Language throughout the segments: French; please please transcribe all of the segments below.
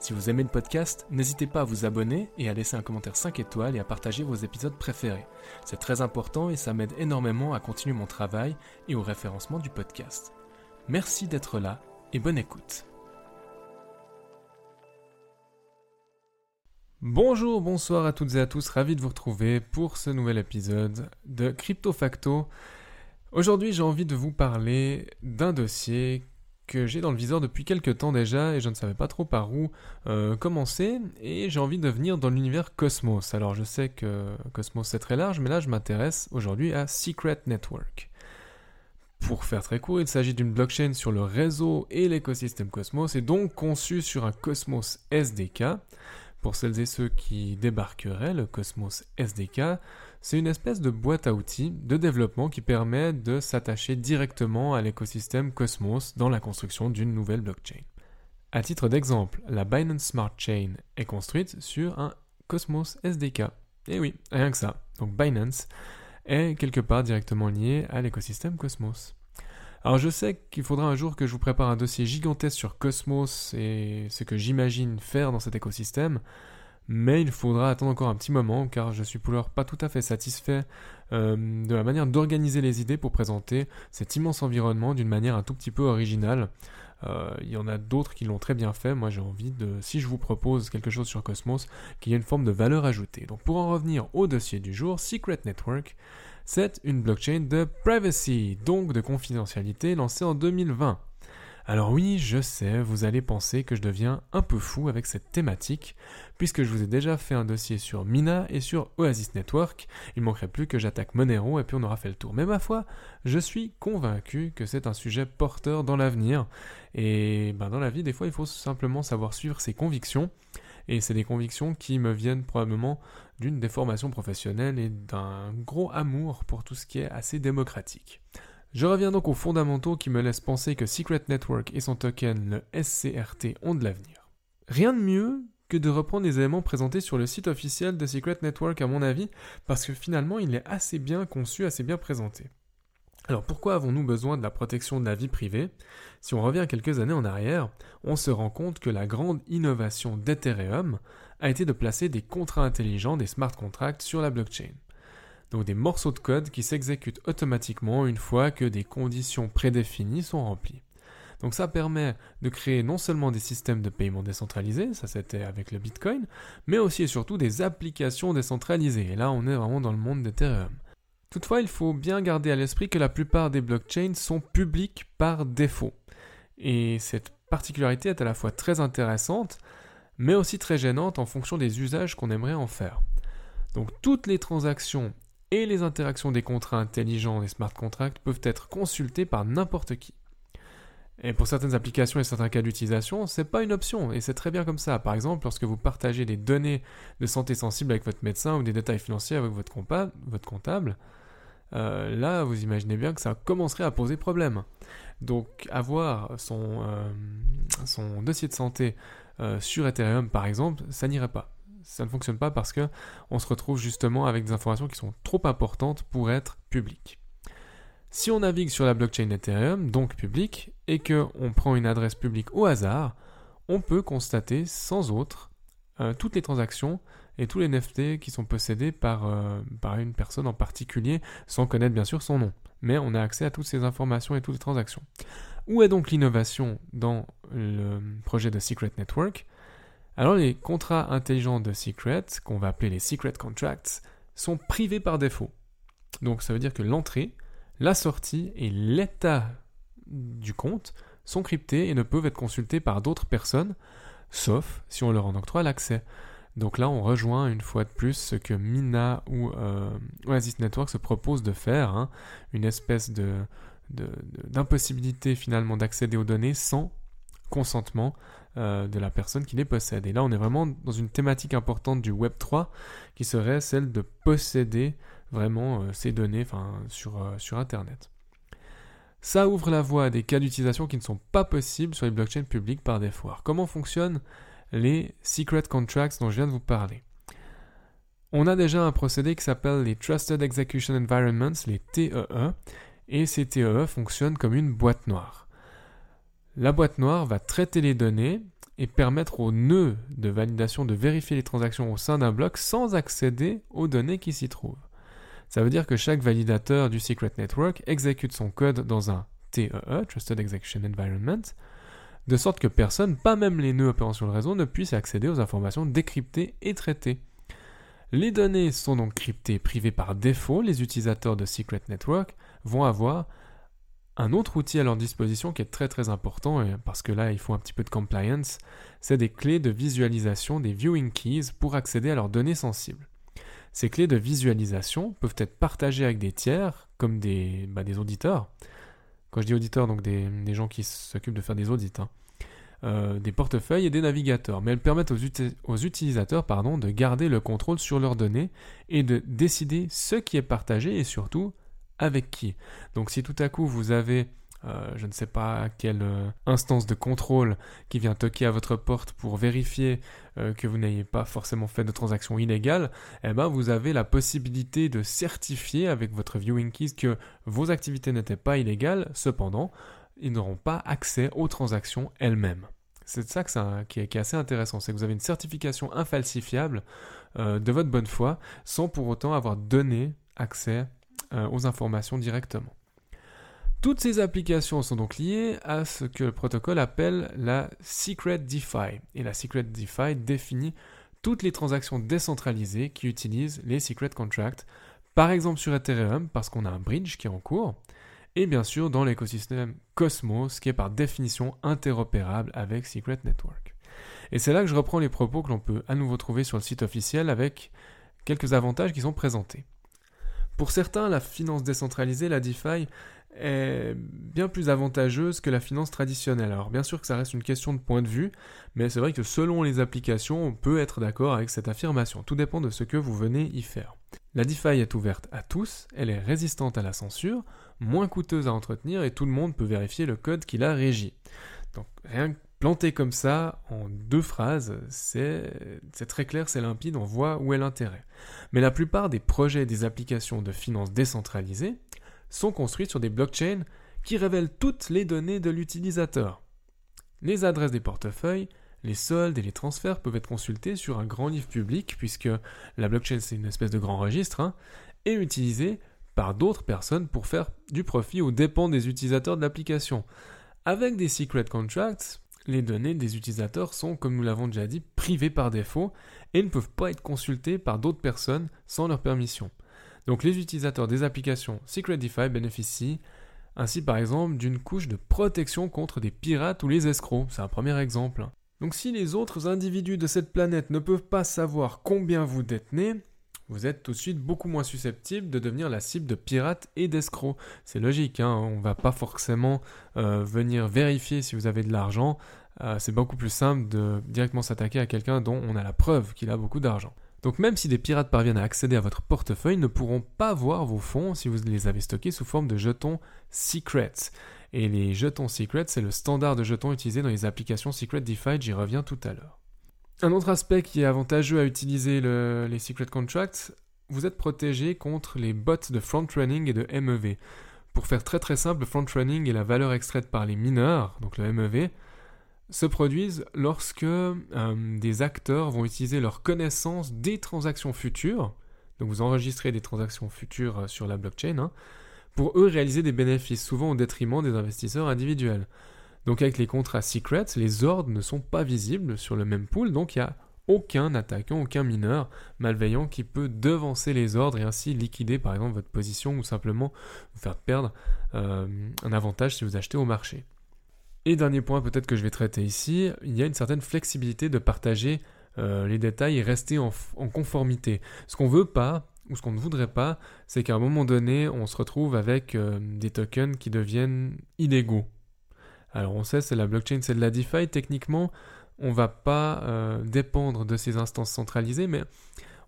Si vous aimez le podcast, n'hésitez pas à vous abonner et à laisser un commentaire 5 étoiles et à partager vos épisodes préférés. C'est très important et ça m'aide énormément à continuer mon travail et au référencement du podcast. Merci d'être là et bonne écoute. Bonjour, bonsoir à toutes et à tous, ravi de vous retrouver pour ce nouvel épisode de Crypto Facto. Aujourd'hui, j'ai envie de vous parler d'un dossier que j'ai dans le viseur depuis quelques temps déjà et je ne savais pas trop par où euh, commencer et j'ai envie de venir dans l'univers Cosmos. Alors je sais que Cosmos c'est très large mais là je m'intéresse aujourd'hui à Secret Network. Pour faire très court, il s'agit d'une blockchain sur le réseau et l'écosystème Cosmos et donc conçue sur un Cosmos SDK. Pour celles et ceux qui débarqueraient, le Cosmos SDK, c'est une espèce de boîte à outils de développement qui permet de s'attacher directement à l'écosystème Cosmos dans la construction d'une nouvelle blockchain. À titre d'exemple, la Binance Smart Chain est construite sur un Cosmos SDK. Et eh oui, rien que ça. Donc Binance est quelque part directement lié à l'écosystème Cosmos. Alors je sais qu'il faudra un jour que je vous prépare un dossier gigantesque sur Cosmos et ce que j'imagine faire dans cet écosystème, mais il faudra attendre encore un petit moment car je suis pour l'heure pas tout à fait satisfait euh, de la manière d'organiser les idées pour présenter cet immense environnement d'une manière un tout petit peu originale. Euh, il y en a d'autres qui l'ont très bien fait. Moi, j'ai envie de, si je vous propose quelque chose sur Cosmos, qu'il y ait une forme de valeur ajoutée. Donc, pour en revenir au dossier du jour, Secret Network, c'est une blockchain de privacy, donc de confidentialité, lancée en 2020. Alors oui, je sais, vous allez penser que je deviens un peu fou avec cette thématique, puisque je vous ai déjà fait un dossier sur Mina et sur Oasis Network, il manquerait plus que j'attaque Monero et puis on aura fait le tour. Mais ma foi, je suis convaincu que c'est un sujet porteur dans l'avenir, et ben dans la vie, des fois, il faut simplement savoir suivre ses convictions, et c'est des convictions qui me viennent probablement d'une déformation professionnelle et d'un gros amour pour tout ce qui est assez démocratique. Je reviens donc aux fondamentaux qui me laissent penser que Secret Network et son token, le SCRT, ont de l'avenir. Rien de mieux que de reprendre les éléments présentés sur le site officiel de Secret Network à mon avis, parce que finalement il est assez bien conçu, assez bien présenté. Alors pourquoi avons-nous besoin de la protection de la vie privée? Si on revient quelques années en arrière, on se rend compte que la grande innovation d'Ethereum a été de placer des contrats intelligents, des smart contracts, sur la blockchain donc des morceaux de code qui s'exécutent automatiquement une fois que des conditions prédéfinies sont remplies. Donc ça permet de créer non seulement des systèmes de paiement décentralisés, ça c'était avec le Bitcoin, mais aussi et surtout des applications décentralisées. Et là on est vraiment dans le monde d'Ethereum. Toutefois, il faut bien garder à l'esprit que la plupart des blockchains sont publiques par défaut. Et cette particularité est à la fois très intéressante, mais aussi très gênante en fonction des usages qu'on aimerait en faire. Donc toutes les transactions et les interactions des contrats intelligents des smart contracts peuvent être consultées par n'importe qui. Et pour certaines applications et certains cas d'utilisation, c'est pas une option et c'est très bien comme ça. Par exemple, lorsque vous partagez des données de santé sensibles avec votre médecin ou des détails financiers avec votre, comptable, euh, là vous imaginez bien que ça commencerait à poser problème. Donc avoir son, euh, dossier de santé euh, sur Ethereum par exemple, ça n'irait pas ça ne fonctionne pas parce que on se retrouve justement avec des informations qui sont trop importantes pour être publiques. Si on navigue sur la blockchain Ethereum, donc publique, et qu'on prend une adresse publique au hasard, on peut constater sans autre toutes les transactions et tous les NFT qui sont possédés par, euh, par une personne en particulier, sans connaître bien sûr son nom. Mais on a accès à toutes ces informations et toutes les transactions. Où est donc l'innovation dans le projet de Secret Network? Alors les contrats intelligents de Secret, qu'on va appeler les Secret Contracts, sont privés par défaut. Donc ça veut dire que l'entrée, la sortie et l'état du compte sont cryptés et ne peuvent être consultés par d'autres personnes, sauf si on leur en octroie l'accès. Donc là, on rejoint une fois de plus ce que Mina ou euh, Oasis Network se propose de faire, hein, une espèce d'impossibilité finalement d'accéder aux données sans consentement euh, de la personne qui les possède. Et là, on est vraiment dans une thématique importante du Web 3 qui serait celle de posséder vraiment euh, ces données sur, Internet. Ça ouvre la voie à des cas d'utilisation qui ne sont pas possibles sur les blockchains publiques par défaut. comment fonctionnent les secret contracts dont je viens de vous parler On a déjà un procédé qui s'appelle les Trusted Execution Environments, les TEE, e, et ces TEE e fonctionnent comme une boîte noire. La boîte noire va traiter les données et permettre au nœud de validation de vérifier les transactions au sein d'un bloc sans accéder aux données qui s'y trouvent. Ça veut dire que chaque validateur du Secret Network exécute son code dans un TEE, e, Trusted Execution Environment, de sorte que personne, pas même les nœuds opérant sur le réseau, ne puisse accéder aux informations décryptées et traitées. Les données sont donc cryptées privées par défaut, les utilisateurs de Secret Network vont avoir un autre outil à leur disposition qui est très très important, parce que là il faut un petit peu de compliance, c'est des clés de visualisation des viewing keys pour accéder à leurs données sensibles. Ces clés de visualisation peuvent être partagées avec des tiers, comme des, bah, des auditeurs. Quand je dis auditeurs, donc des, gens qui s'occupent de faire des audits, hein. euh, des portefeuilles et des navigateurs. Mais elles permettent aux, utilisateurs de garder le contrôle sur leurs données et de décider ce qui est partagé et surtout avec qui. Donc si tout à coup vous avez euh, je ne sais pas quelle euh, instance de contrôle qui vient toquer à votre porte pour vérifier euh, que vous n'ayez pas forcément fait de transaction illégale, eh ben vous avez la possibilité de certifier avec votre viewing keys que vos activités n'étaient pas illégales, cependant, ils n'auront pas accès aux transactions elles-mêmes. C'est ça, qui, est, assez intéressant, c'est que vous avez une certification infalsifiable de votre bonne foi sans pour autant avoir donné accès aux informations directement. Toutes ces applications sont donc liées à ce que le protocole appelle la Secret DeFi. Et la Secret DeFi définit toutes les transactions décentralisées qui utilisent les Secret Contracts, par exemple sur Ethereum parce qu'on a un bridge qui est en cours, et bien sûr dans l'écosystème Cosmos qui est par définition interopérable avec Secret Network. Et c'est là que je reprends les propos que l'on peut à nouveau trouver sur le site officiel avec quelques avantages qui sont présentés. Pour certains, la finance décentralisée, la DeFi, est bien plus avantageuse que la finance traditionnelle. Alors bien sûr que ça reste une question de point de vue, mais c'est vrai que selon les applications, on peut être d'accord avec cette affirmation. Tout dépend de ce que vous venez y faire. La DeFi est ouverte à tous, elle est résistante à la censure, moins coûteuse à entretenir et tout le monde peut vérifier le code qui la régit. Donc rien que planté comme ça, en deux phrases, c'est très clair, c'est limpide, on voit où est l'intérêt. Mais la plupart des projets et des applications de finance décentralisées sont construites sur des blockchains qui révèlent toutes les données de l'utilisateur. Les adresses des portefeuilles, les soldes et les transferts peuvent être consultés sur un grand livre public, puisque la blockchain c'est une espèce de grand registre, hein, et utilisée par d'autres personnes pour faire du profit aux dépens des utilisateurs de l'application. Avec des secret contracts, les données des utilisateurs sont, comme nous l'avons déjà dit, privées par défaut et ne peuvent pas être consultées par d'autres personnes sans leur permission. Donc les utilisateurs des applications SecretDeFi bénéficient ainsi par exemple d'une couche de protection contre des pirates ou les escrocs. C'est un premier exemple. Donc si les autres individus de cette planète ne peuvent pas savoir combien vous détenez, vous êtes tout de suite beaucoup moins susceptible de devenir la cible de pirates et d'escrocs. C'est logique, hein on va pas forcément euh, venir vérifier si vous avez de l'argent. Euh, c'est beaucoup plus simple de directement s'attaquer à quelqu'un dont on a la preuve qu'il a beaucoup d'argent. Donc même si des pirates parviennent à accéder à votre portefeuille, ne pourront pas voir vos fonds si vous les avez stockés sous forme de jetons secrets. Et les jetons secrets, c'est le standard de jetons utilisé dans les applications Secret DeFi, j'y reviens tout à l'heure. Un autre aspect qui est avantageux à utiliser les secret contracts, vous êtes protégé contre les bots de front-running et de MEV. Pour faire très très simple, le front-running est la valeur extraite par les mineurs, donc le MEV, se produisent lorsque euh, des acteurs vont utiliser leur connaissance des transactions futures, donc vous enregistrez des transactions futures euh, sur la blockchain, hein, pour eux réaliser des bénéfices, souvent au détriment des investisseurs individuels. Donc avec les contrats secrets, les ordres ne sont pas visibles sur le même pool, donc il n'y a aucun attaquant, aucun mineur malveillant qui peut devancer les ordres et ainsi liquider par exemple votre position ou simplement vous faire perdre euh, un avantage si vous achetez au marché. Et dernier point peut-être que je vais traiter ici, il y a une certaine flexibilité de partager euh, les détails et rester en, conformité. Ce qu'on veut pas, ou ce qu'on ne voudrait pas, c'est qu'à un moment donné, on se retrouve avec euh, des tokens qui deviennent illégaux. Alors on sait, c'est la blockchain, c'est de la DeFi techniquement, on va pas euh, dépendre de ces instances centralisées, mais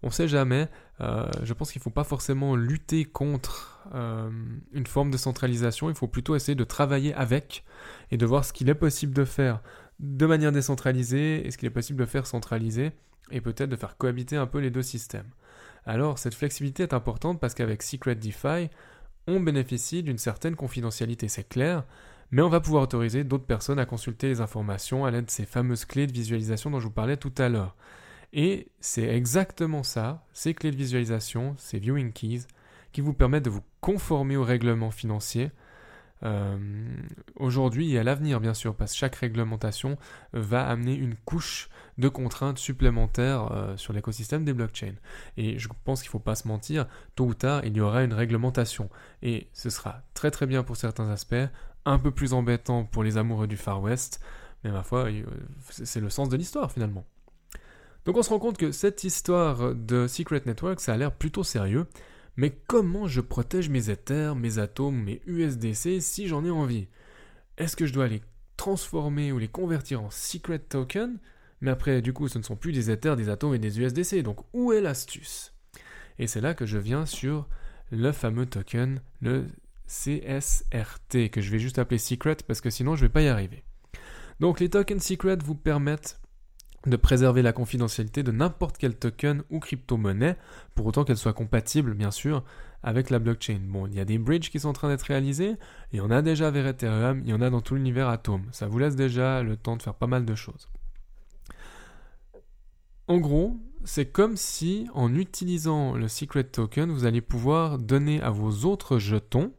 on ne sait jamais. Euh, je pense qu'il ne faut pas forcément lutter contre euh, une forme de centralisation, il faut plutôt essayer de travailler avec et de voir ce qu'il est possible de faire de manière décentralisée et ce qu'il est possible de faire centralisé et peut-être de faire cohabiter un peu les deux systèmes. Alors cette flexibilité est importante parce qu'avec Secret DeFi, on bénéficie d'une certaine confidentialité, c'est clair, mais on va pouvoir autoriser d'autres personnes à consulter les informations à l'aide de ces fameuses clés de visualisation dont je vous parlais tout à l'heure. Et c'est exactement ça, ces clés de visualisation, ces viewing keys, qui vous permettent de vous conformer aux règlements financiers euh, aujourd'hui et à l'avenir, bien sûr, parce que chaque réglementation va amener une couche de contraintes supplémentaires euh, sur l'écosystème des blockchains. Et je pense qu'il ne faut pas se mentir, tôt ou tard, il y aura une réglementation. Et ce sera très très bien pour certains aspects, un peu plus embêtant pour les amoureux du Far West, mais ma foi, euh, c'est le sens de l'histoire finalement. Donc on se rend compte que cette histoire de Secret Network, ça a l'air plutôt sérieux, mais comment je protège mes Ethers, mes atomes, mes USDC si j'en ai envie? Est-ce que je dois les transformer ou les convertir en secret token? Mais après, du coup, ce ne sont plus des Ethers, des atomes et des USDC. Donc, où est l'astuce? Et c'est là que je viens sur le fameux token, le CSRT, que je vais juste appeler secret parce que sinon je ne vais pas y arriver. Donc, les tokens secret vous permettent de préserver la confidentialité de n'importe quel token ou crypto-monnaie, pour autant qu'elle soit compatible, bien sûr, avec la blockchain. Bon, il y a des bridges qui sont en train d'être réalisés, il y en a déjà vers Ethereum, il y en a dans tout l'univers Atom. Ça vous laisse déjà le temps de faire pas mal de choses. En gros, c'est comme si, en utilisant le secret token, vous allez pouvoir donner à vos autres jetons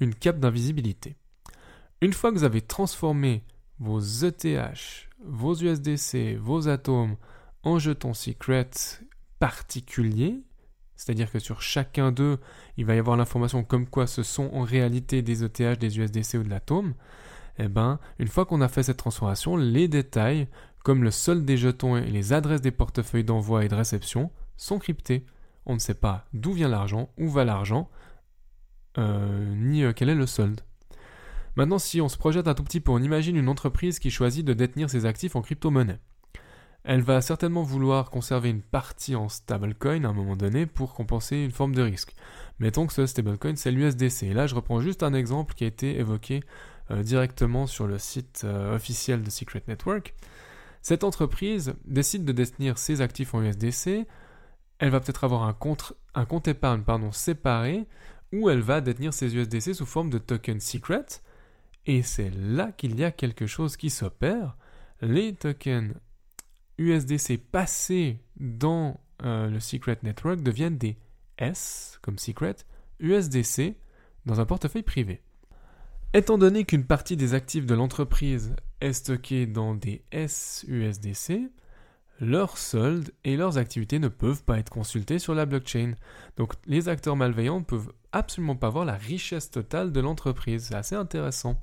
une cape d'invisibilité. Une fois que vous avez transformé vos ETH vos USDC, vos atomes en jetons secret particuliers, c'est-à-dire que sur chacun d'eux, il va y avoir l'information comme quoi ce sont en réalité des ETH, des USDC ou de l'atome, eh ben, une fois qu'on a fait cette transformation, les détails, comme le solde des jetons et les adresses des portefeuilles d'envoi et de réception, sont cryptés. On ne sait pas d'où vient l'argent, où va l'argent, euh, ni euh, quel est le solde. Maintenant, si on se projette un tout petit peu, on imagine une entreprise qui choisit de détenir ses actifs en crypto-monnaie. Elle va certainement vouloir conserver une partie en stablecoin à un moment donné pour compenser une forme de risque. Mettons que ce stablecoin c'est l'USDC. Et là, je reprends juste un exemple qui a été évoqué euh, directement sur le site euh, officiel de Secret Network. Cette entreprise décide de détenir ses actifs en USDC. Elle va peut-être avoir un compte, épargne séparé où elle va détenir ses USDC sous forme de token secret et c'est là qu'il y a quelque chose qui s'opère. Les tokens USDC passés dans euh, le Secret Network deviennent des S, comme Secret, USDC, dans un portefeuille privé. Étant donné qu'une partie des actifs de l'entreprise est stockée dans des SUSDC, leurs soldes et leurs activités ne peuvent pas être consultés sur la blockchain. Donc les acteurs malveillants peuvent absolument pas voir la richesse totale de l'entreprise. C'est assez intéressant.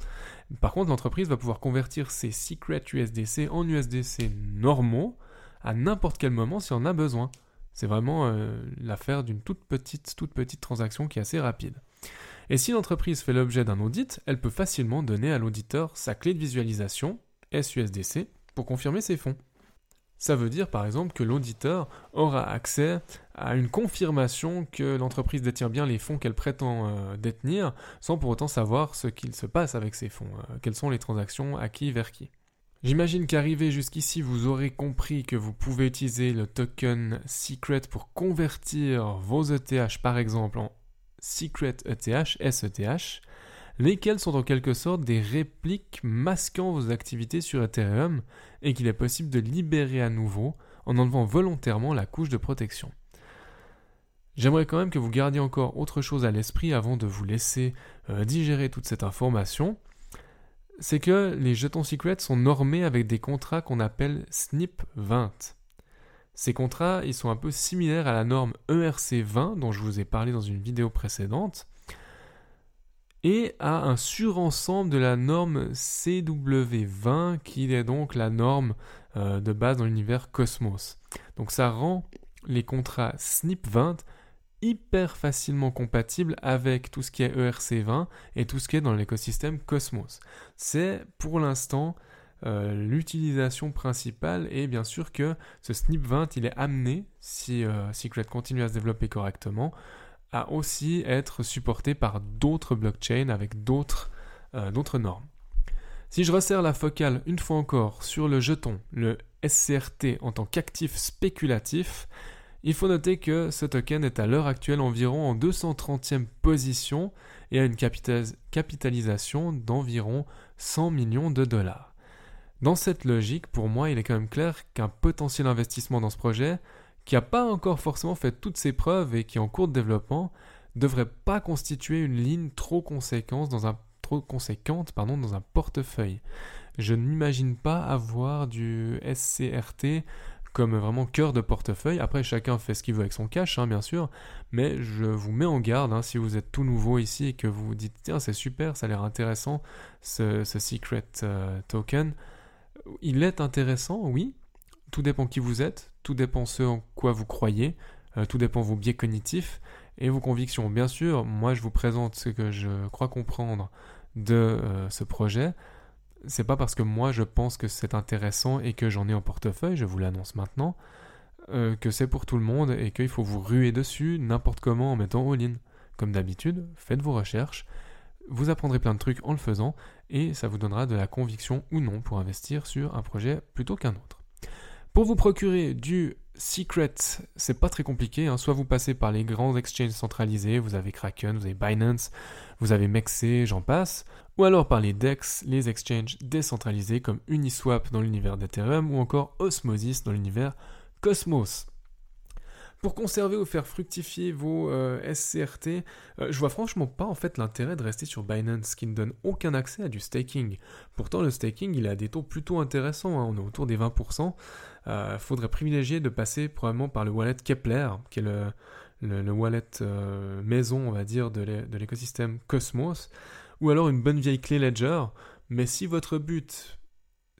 Par contre, l'entreprise va pouvoir convertir ses secret USDC en USDC normaux à n'importe quel moment si on a besoin. C'est vraiment euh, l'affaire d'une toute petite, toute petite transaction qui est assez rapide. Et si l'entreprise fait l'objet d'un audit, elle peut facilement donner à l'auditeur sa clé de visualisation, SUSDC, pour confirmer ses fonds. Ça veut dire par exemple que l'auditeur aura accès à une confirmation que l'entreprise détient bien les fonds qu'elle prétend euh, détenir sans pour autant savoir ce qu'il se passe avec ces fonds, euh, quelles sont les transactions, à qui, vers qui. J'imagine qu'arrivé jusqu'ici, vous aurez compris que vous pouvez utiliser le token Secret pour convertir vos ETH par exemple en Secret ETH, SETH, lesquels sont en quelque sorte des répliques masquant vos activités sur Ethereum et qu'il est possible de libérer à nouveau en enlevant volontairement la couche de protection. J'aimerais quand même que vous gardiez encore autre chose à l'esprit avant de vous laisser euh, digérer toute cette information. C'est que les jetons secrets sont normés avec des contrats qu'on appelle SNIP 20. Ces contrats, ils sont un peu similaires à la norme ERC 20 dont je vous ai parlé dans une vidéo précédente et à un surensemble de la norme CW20 qui est donc la norme euh, de base dans l'univers Cosmos. Donc ça rend les contrats SNIP20 hyper facilement compatibles avec tout ce qui est ERC20 et tout ce qui est dans l'écosystème Cosmos. C'est pour l'instant euh, l'utilisation principale est bien sûr que ce SNP20 il est amené, si euh, Secret continue à se développer correctement, à aussi être supporté par d'autres blockchains avec d'autres normes. Si je resserre la focale une fois encore sur le jeton, le SCRT en tant qu'actif spéculatif, il faut noter que ce token est à l'heure actuelle environ en 230e position et a une capitalisation d'environ 100 millions de dollars. Dans cette logique, pour moi, il est quand même clair qu'un potentiel investissement dans ce projet, qui n'a pas encore forcément fait toutes ses preuves et qui est en cours de développement, devrait pas constituer une ligne trop conséquente dans un, portefeuille. Je n'imagine pas avoir du SCRT comme vraiment cœur de portefeuille. Après, chacun fait ce qu'il veut avec son cash, hein, bien sûr, mais je vous mets en garde hein, si vous êtes tout nouveau ici et que vous vous dites tiens, c'est super, ça a l'air intéressant ce, secret euh, token. Il est intéressant, oui. Tout dépend qui vous êtes, tout dépend ce en quoi vous croyez, euh, tout dépend vos biais cognitifs et vos convictions. Bien sûr, moi je vous présente ce que je crois comprendre de euh, ce projet c'est pas parce que moi je pense que c'est intéressant et que j'en ai en portefeuille, je vous l'annonce maintenant, euh, que c'est pour tout le monde et qu'il faut vous ruer dessus n'importe comment en mettant all-in. Comme d'habitude, faites vos recherches, vous apprendrez plein de trucs en le faisant et ça vous donnera de la conviction ou non pour investir sur un projet plutôt qu'un autre. Pour vous procurer du secret, c'est pas très compliqué. Hein. Soit vous passez par les grands exchanges centralisés, vous avez Kraken, vous avez Binance, vous avez Mexé, j'en passe. Ou alors par les DEX, les exchanges décentralisés comme Uniswap dans l'univers d'Ethereum ou encore Osmosis dans l'univers Cosmos. Pour conserver ou faire fructifier vos euh, SCRT, euh, je vois franchement pas en fait l'intérêt de rester sur Binance qui ne donne aucun accès à du staking. Pourtant le staking il a des taux plutôt intéressants, hein. on est autour des 20%. Il euh, faudrait privilégier de passer probablement par le wallet Kepler, qui est le, wallet maison on va dire de l'écosystème Cosmos, ou alors une bonne vieille clé Ledger. Mais si votre but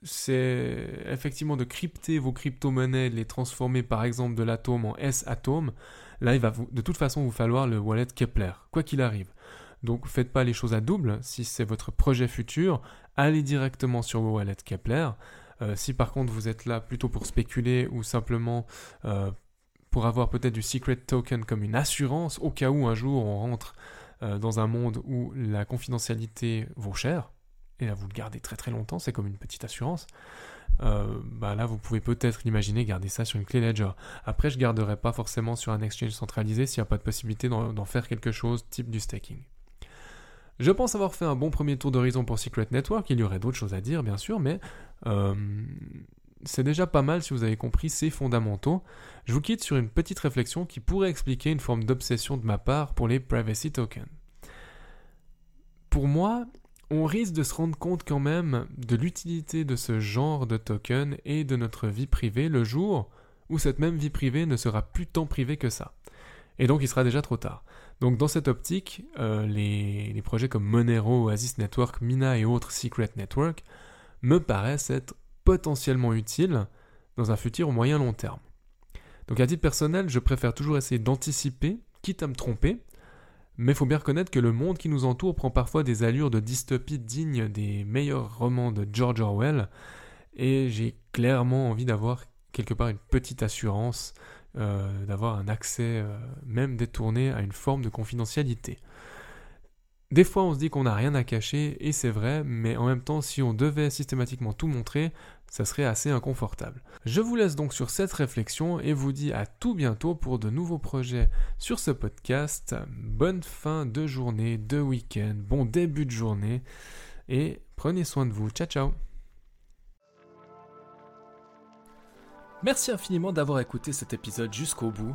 c'est effectivement de crypter vos crypto-monnaies, les transformer par exemple de l'atome en S-atome, là il va de toute façon vous falloir le wallet Kepler, quoi qu'il arrive. Donc faites pas les choses à double, si c'est votre projet futur, allez directement sur vos wallets Kepler. Euh, si par contre vous êtes là plutôt pour spéculer ou simplement euh, pour avoir peut-être du secret token comme une assurance au cas où un jour on rentre euh, dans un monde où la confidentialité vaut cher, et là vous le gardez très très longtemps, c'est comme une petite assurance, euh, bah là vous pouvez peut-être l'imaginer garder ça sur une clé Ledger. Après je garderai pas forcément sur un exchange centralisé s'il n'y a pas de possibilité d'en faire quelque chose type du staking. Je pense avoir fait un bon premier tour d'horizon pour Secret Network, il y aurait d'autres choses à dire bien sûr, mais euh, c'est déjà pas mal si vous avez compris ces fondamentaux. Je vous quitte sur une petite réflexion qui pourrait expliquer une forme d'obsession de ma part pour les privacy tokens. Pour moi, on risque de se rendre compte quand même de l'utilité de ce genre de token et de notre vie privée le jour où cette même vie privée ne sera plus tant privée que ça. Et donc il sera déjà trop tard. Donc dans cette optique, euh, les, projets comme Monero, Oasis Network, Mina et autres Secret Network me paraissent être potentiellement utiles dans un futur moyen long terme. Donc à titre personnel, je préfère toujours essayer d'anticiper, quitte à me tromper, mais faut bien reconnaître que le monde qui nous entoure prend parfois des allures de dystopie dignes des meilleurs romans de George Orwell, et j'ai clairement envie d'avoir quelque part une petite assurance, euh, d'avoir un accès euh, même détourné à une forme de confidentialité. Des fois, on se dit qu'on n'a rien à cacher, et c'est vrai, mais en même temps, si on devait systématiquement tout montrer, ça serait assez inconfortable. Je vous laisse donc sur cette réflexion et vous dis à tout bientôt pour de nouveaux projets sur ce podcast. Bonne fin de journée, de week-end, bon début de journée et prenez soin de vous. Ciao ciao Merci infiniment d'avoir écouté cet épisode jusqu'au bout.